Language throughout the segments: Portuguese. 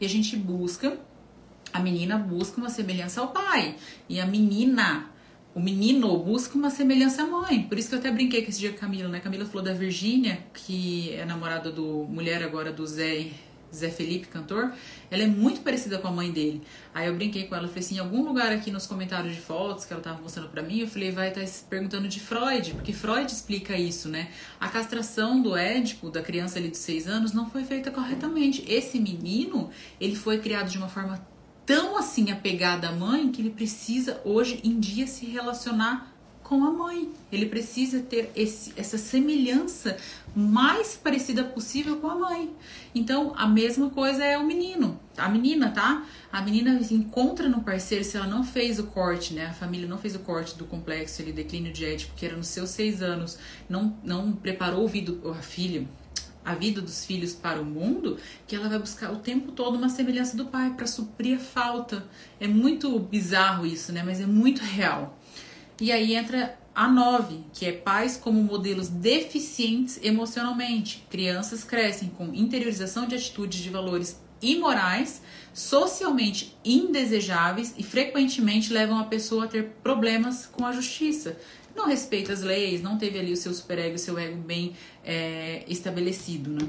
E a gente busca, a menina busca uma semelhança ao pai. E a menina, o menino busca uma semelhança à mãe. Por isso que eu até brinquei com esse dia com a Camila, né? Camila falou da Virgínia, que é namorada do mulher agora do Zé Zé Felipe, cantor, ela é muito parecida com a mãe dele. Aí eu brinquei com ela, falei assim, em algum lugar aqui nos comentários de fotos que ela tava mostrando para mim, eu falei, vai estar tá perguntando de Freud, porque Freud explica isso, né? A castração do édipo, da criança ali de 6 anos, não foi feita corretamente. Esse menino, ele foi criado de uma forma tão assim apegada à mãe que ele precisa hoje em dia se relacionar com a mãe. Ele precisa ter esse, essa semelhança mais parecida possível com a mãe. Então, a mesma coisa é o menino, a menina, tá? A menina encontra no parceiro, se ela não fez o corte, né? A família não fez o corte do complexo ali, declínio de Édipo, que era nos seus seis anos, não, não preparou o a filha, a vida dos filhos para o mundo, que ela vai buscar o tempo todo uma semelhança do pai para suprir a falta. É muito bizarro isso, né? Mas é muito real. E aí entra a 9, que é pais como modelos deficientes emocionalmente. Crianças crescem com interiorização de atitudes de valores imorais, socialmente indesejáveis e frequentemente levam a pessoa a ter problemas com a justiça. Não respeita as leis, não teve ali o seu superego, o seu ego bem é, estabelecido, né?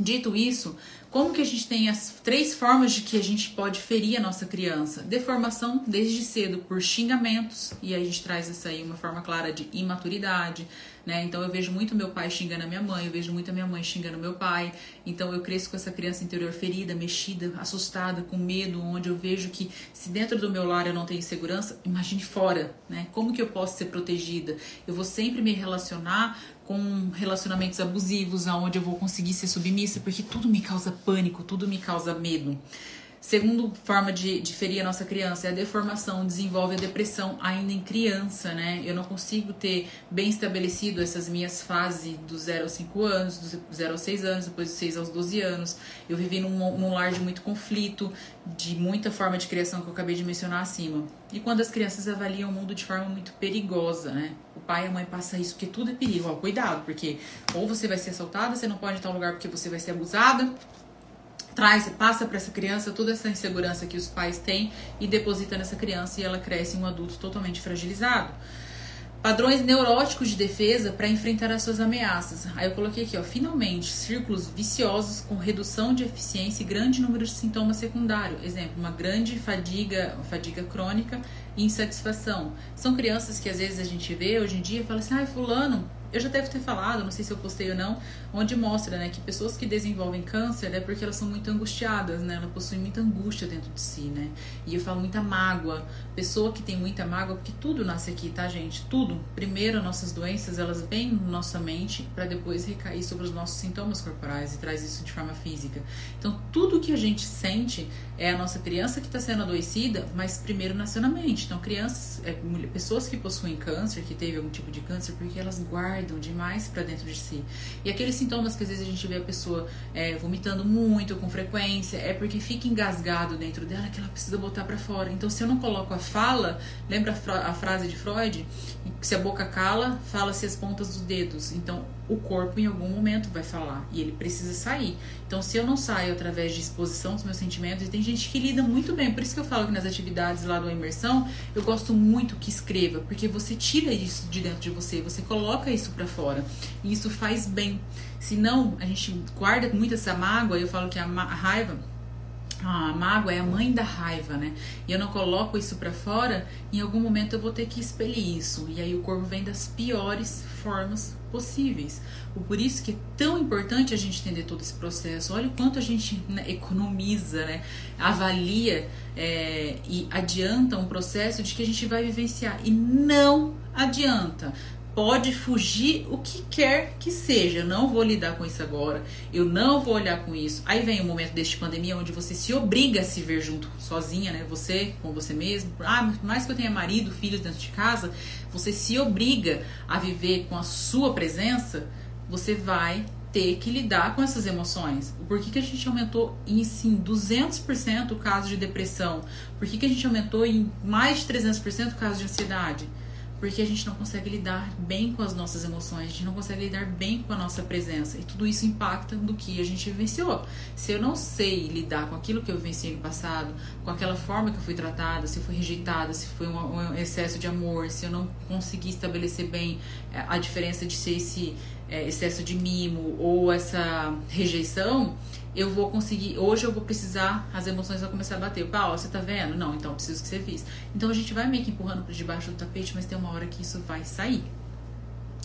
Dito isso, como que a gente tem as três formas de que a gente pode ferir a nossa criança? Deformação desde cedo por xingamentos, e a gente traz essa aí uma forma clara de imaturidade, né? Então eu vejo muito meu pai xingando a minha mãe, eu vejo muito a minha mãe xingando meu pai. Então eu cresço com essa criança interior ferida, mexida, assustada, com medo, onde eu vejo que se dentro do meu lar eu não tenho segurança, imagine fora, né? Como que eu posso ser protegida? Eu vou sempre me relacionar com relacionamentos abusivos, aonde eu vou conseguir ser submissa, porque tudo me causa pânico, tudo me causa medo. Segundo forma de, de ferir a nossa criança é a deformação, desenvolve a depressão ainda em criança, né? Eu não consigo ter bem estabelecido essas minhas fases do 0 aos 5 anos, do 0 aos 6 anos, depois dos 6 aos 12 anos. Eu vivi num, num lar de muito conflito, de muita forma de criação que eu acabei de mencionar acima. E quando as crianças avaliam o mundo de forma muito perigosa, né? O pai e a mãe passam isso, porque tudo é perigo. Ó, cuidado, porque ou você vai ser assaltada, você não pode estar em lugar porque você vai ser abusada, traz, passa para essa criança toda essa insegurança que os pais têm e deposita nessa criança e ela cresce um adulto totalmente fragilizado. Padrões neuróticos de defesa para enfrentar as suas ameaças. Aí eu coloquei aqui, ó, finalmente, círculos viciosos com redução de eficiência e grande número de sintomas secundários. Exemplo, uma grande fadiga, fadiga crônica e insatisfação. São crianças que às vezes a gente vê hoje em dia e fala assim: "Ah, fulano, eu já devo ter falado, não sei se eu postei ou não, onde mostra, né, que pessoas que desenvolvem câncer é porque elas são muito angustiadas, né? Elas possuem muita angústia dentro de si, né? E eu falo muita mágoa. Pessoa que tem muita mágoa, porque tudo nasce aqui, tá, gente? Tudo. Primeiro, nossas doenças, elas vêm na nossa mente para depois recair sobre os nossos sintomas corporais e traz isso de forma física. Então, tudo que a gente sente é a nossa criança que está sendo adoecida, mas primeiro nasceu na mente. Então, crianças, é, pessoas que possuem câncer, que teve algum tipo de câncer, porque elas guardam demais para dentro de si. E aqueles sintomas que às vezes a gente vê a pessoa é, vomitando muito, com frequência, é porque fica engasgado dentro dela que ela precisa botar para fora. Então, se eu não coloco a fala, lembra a, a frase de Freud? Se a boca cala, fala-se as pontas dos dedos. Então, o corpo em algum momento vai falar e ele precisa sair. Então, se eu não saio através de exposição dos meus sentimentos, e tem gente que lida muito bem, por isso que eu falo que nas atividades lá do imersão, eu gosto muito que escreva, porque você tira isso de dentro de você, você coloca isso para fora e isso faz bem. Se não, a gente guarda muito essa mágoa, eu falo que a, a raiva a mágoa é a mãe da raiva, né? E eu não coloco isso para fora, em algum momento eu vou ter que expelir isso. E aí o corpo vem das piores formas possíveis. Por isso que é tão importante a gente entender todo esse processo. Olha o quanto a gente né, economiza, né? avalia é, e adianta um processo de que a gente vai vivenciar. E não adianta pode fugir o que quer que seja. Eu não vou lidar com isso agora. Eu não vou olhar com isso. Aí vem o momento deste pandemia onde você se obriga a se ver junto sozinha, né? Você com você mesmo. Ah, mais que eu tenha marido, filhos dentro de casa, você se obriga a viver com a sua presença. Você vai ter que lidar com essas emoções. Por que, que a gente aumentou em sim 200% o caso de depressão? Por que, que a gente aumentou em mais de 300% o caso de ansiedade? Porque a gente não consegue lidar bem com as nossas emoções, a gente não consegue lidar bem com a nossa presença. E tudo isso impacta no que a gente vivenciou. Se eu não sei lidar com aquilo que eu vivenciei no passado, com aquela forma que eu fui tratada, se eu fui rejeitada, se foi um, um excesso de amor, se eu não consegui estabelecer bem é, a diferença de ser esse é, excesso de mimo ou essa rejeição, eu vou conseguir, hoje eu vou precisar, as emoções vão começar a bater. Paulo, você tá vendo? Não, então preciso que você visse. Então a gente vai meio que empurrando por debaixo do tapete, mas tem uma hora que isso vai sair.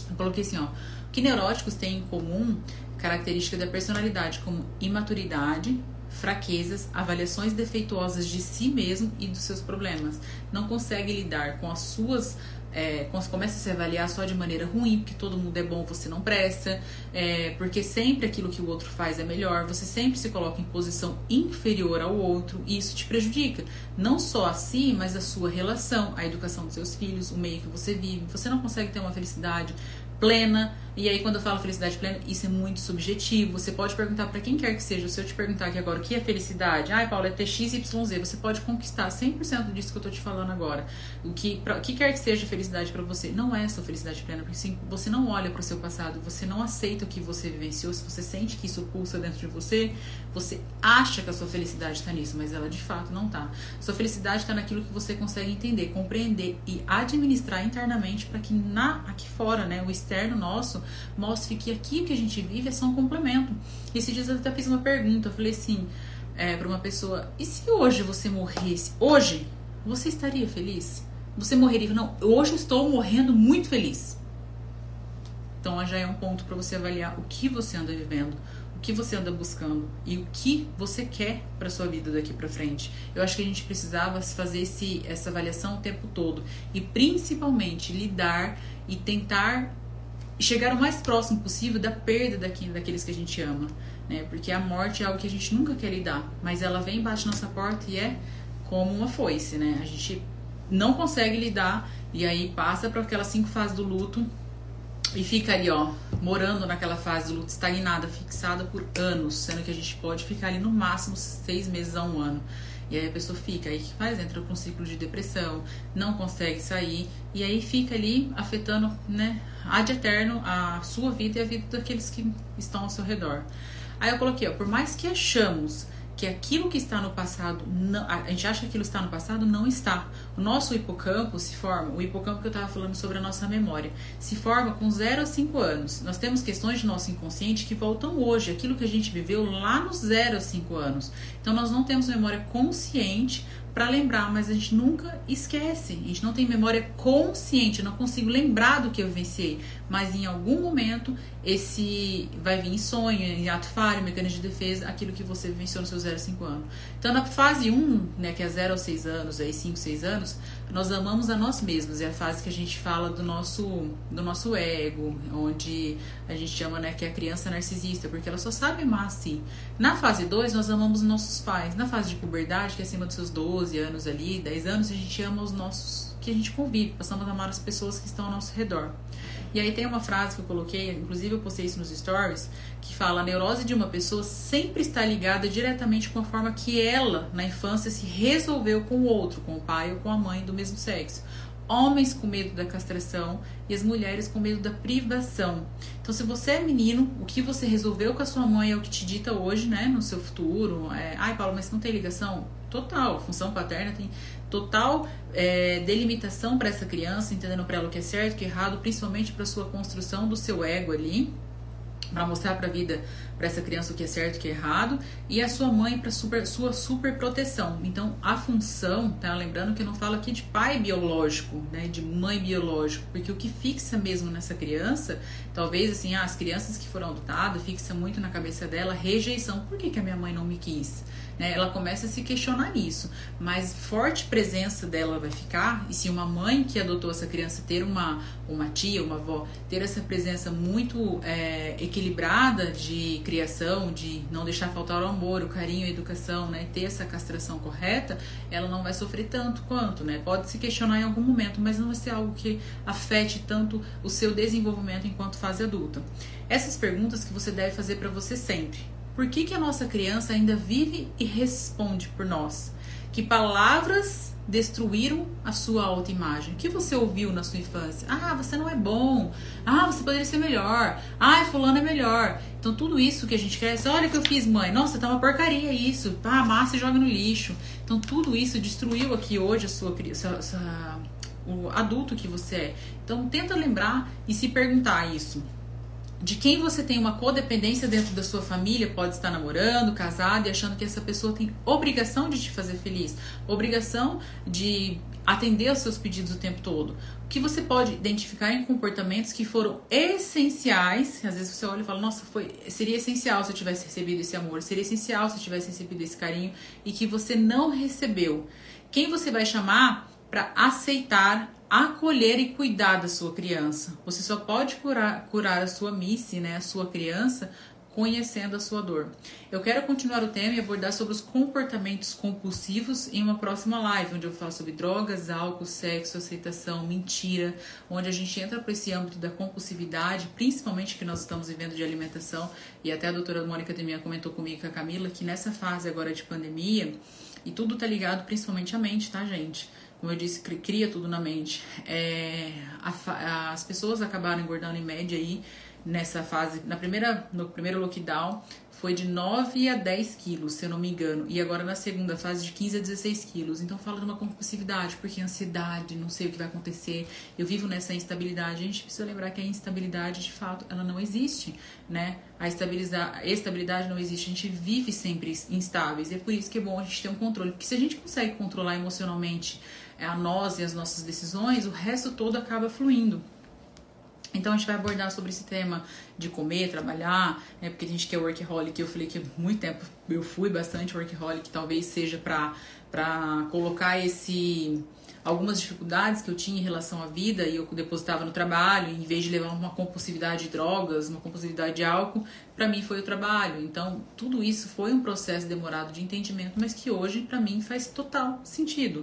Eu coloquei assim, ó, o que neuróticos têm em comum característica da personalidade como imaturidade, fraquezas, avaliações defeituosas de si mesmo e dos seus problemas. Não consegue lidar com as suas é, começa a se avaliar só de maneira ruim, porque todo mundo é bom, você não presta, é, porque sempre aquilo que o outro faz é melhor, você sempre se coloca em posição inferior ao outro e isso te prejudica, não só a si, mas a sua relação, a educação dos seus filhos, o meio que você vive. Você não consegue ter uma felicidade plena, e aí, quando eu falo felicidade plena, isso é muito subjetivo. Você pode perguntar para quem quer que seja. Se eu te perguntar aqui agora o que é felicidade, ai, Paulo, é TXYZ, você pode conquistar 100% disso que eu tô te falando agora. O que, pra, o que quer que seja felicidade para você, não é sua felicidade plena, porque sim, você não olha para o seu passado, você não aceita o que você vivenciou. Se você sente que isso pulsa dentro de você, você acha que a sua felicidade está nisso, mas ela de fato não tá. Sua felicidade está naquilo que você consegue entender, compreender e administrar internamente para que na aqui fora, né, o externo nosso mostre que aqui o que a gente vive é só um complemento. Esses dias eu até fiz uma pergunta, eu falei assim, é, para uma pessoa, e se hoje você morresse? Hoje, você estaria feliz? Você morreria? Não, hoje eu estou morrendo muito feliz. Então já é um ponto para você avaliar o que você anda vivendo, o que você anda buscando e o que você quer para sua vida daqui para frente. Eu acho que a gente precisava fazer esse, essa avaliação o tempo todo e principalmente lidar e tentar chegar o mais próximo possível da perda daqui, daqueles que a gente ama, né? Porque a morte é algo que a gente nunca quer lidar, mas ela vem bate nossa porta e é como uma foice, né? A gente não consegue lidar e aí passa para aquelas cinco fases do luto e fica ali, ó, morando naquela fase do luto estagnada, fixada por anos, sendo que a gente pode ficar ali no máximo seis meses a um ano. E aí a pessoa fica, aí que faz? Entra com um ciclo de depressão, não consegue sair, e aí fica ali afetando, né, ad eterno a sua vida e a vida daqueles que estão ao seu redor. Aí eu coloquei, ó, por mais que achamos que aquilo que está no passado, não, a gente acha que aquilo está no passado, não está. O nosso hipocampo se forma, o hipocampo que eu estava falando sobre a nossa memória, se forma com 0 a 5 anos. Nós temos questões de nosso inconsciente que voltam hoje, aquilo que a gente viveu lá nos 0 a 5 anos. Então nós não temos memória consciente para lembrar, mas a gente nunca esquece. A gente não tem memória consciente, eu não consigo lembrar do que eu vivenciei, mas em algum momento esse vai vir em sonho, em ato falho, mecanismo de defesa, aquilo que você vivenciou nos seus 0 a 5 anos. Então na fase 1, né, que é 0 a 6 anos, aí 5, 6 anos, nós amamos a nós mesmos. É a fase que a gente fala do nosso do nosso ego, onde a gente chama, né, que é a criança narcisista, porque ela só sabe amar assim. Na fase 2, nós amamos os nossos pais. Na fase de puberdade, que é acima dos seus 12 anos ali, 10 anos, a gente ama os nossos que a gente convive, passamos a amar as pessoas que estão ao nosso redor. E aí tem uma frase que eu coloquei, inclusive eu postei isso nos stories, que fala: a neurose de uma pessoa sempre está ligada diretamente com a forma que ela, na infância, se resolveu com o outro, com o pai ou com a mãe do mesmo sexo homens com medo da castração e as mulheres com medo da privação. Então, se você é menino, o que você resolveu com a sua mãe é o que te dita hoje, né, no seu futuro. É, Ai, Paulo, mas não tem ligação? Total, função paterna tem total é, delimitação para essa criança, entendendo para ela o que é certo, o que é errado, principalmente para sua construção do seu ego ali para mostrar para a vida, para essa criança o que é certo o que é errado, e a sua mãe para super, sua super proteção. Então, a função, tá? Lembrando que eu não falo aqui de pai biológico, né, de mãe biológico, porque o que fixa mesmo nessa criança, talvez assim, ah, as crianças que foram adotadas, fixa muito na cabeça dela rejeição. Por que, que a minha mãe não me quis? Né? Ela começa a se questionar isso, mas forte presença dela vai ficar, e se uma mãe que adotou essa criança ter uma, uma tia, uma avó, ter essa presença muito é, equilibrada de criação, de não deixar faltar o amor, o carinho, a educação, né? ter essa castração correta, ela não vai sofrer tanto quanto, né? Pode se questionar em algum momento, mas não vai ser algo que afete tanto o seu desenvolvimento enquanto fase adulta. Essas perguntas que você deve fazer para você sempre Por que, que a nossa criança ainda vive e responde por nós? Que palavras destruíram a sua autoimagem? O que você ouviu na sua infância? Ah, você não é bom. Ah, você poderia ser melhor. Ah, fulano é melhor. Então tudo isso que a gente cresce, olha o que eu fiz, mãe. Nossa, tá uma porcaria isso. Ah, massa e joga no lixo. Então tudo isso destruiu aqui hoje a sua, sua, o adulto que você é. Então tenta lembrar e se perguntar isso de quem você tem uma codependência dentro da sua família, pode estar namorando, casado e achando que essa pessoa tem obrigação de te fazer feliz, obrigação de atender aos seus pedidos o tempo todo. O que você pode identificar em comportamentos que foram essenciais, às vezes você olha e fala, nossa, foi, seria essencial se eu tivesse recebido esse amor, seria essencial se eu tivesse recebido esse carinho e que você não recebeu. Quem você vai chamar para aceitar, acolher e cuidar da sua criança. Você só pode curar, curar a sua missy, né, a sua criança, conhecendo a sua dor. Eu quero continuar o tema e abordar sobre os comportamentos compulsivos em uma próxima live, onde eu falo sobre drogas, álcool, sexo, aceitação, mentira, onde a gente entra para esse âmbito da compulsividade, principalmente que nós estamos vivendo de alimentação, e até a doutora Mônica Demia comentou comigo com a Camila que nessa fase agora de pandemia, e tudo tá ligado principalmente à mente, tá, gente? Como eu disse, cria tudo na mente. É, a, as pessoas acabaram engordando em média aí nessa fase, na primeira, no primeiro lockdown, foi de 9 a 10 quilos, se eu não me engano. E agora na segunda fase de 15 a 16 quilos. Então fala de uma compulsividade, porque ansiedade, não sei o que vai acontecer. Eu vivo nessa instabilidade. A gente precisa lembrar que a instabilidade, de fato, ela não existe, né? A estabilidade não existe. A gente vive sempre instáveis. É por isso que é bom a gente ter um controle. Porque se a gente consegue controlar emocionalmente é, a nós e as nossas decisões, o resto todo acaba fluindo. Então a gente vai abordar sobre esse tema de comer, trabalhar, né? Porque a gente quer workaholic, eu falei que há muito tempo eu fui bastante workaholic, talvez seja para para colocar esse algumas dificuldades que eu tinha em relação à vida e eu depositava no trabalho, em vez de levar uma compulsividade de drogas, uma compulsividade de álcool, para mim foi o trabalho. Então, tudo isso foi um processo demorado de entendimento, mas que hoje para mim faz total sentido.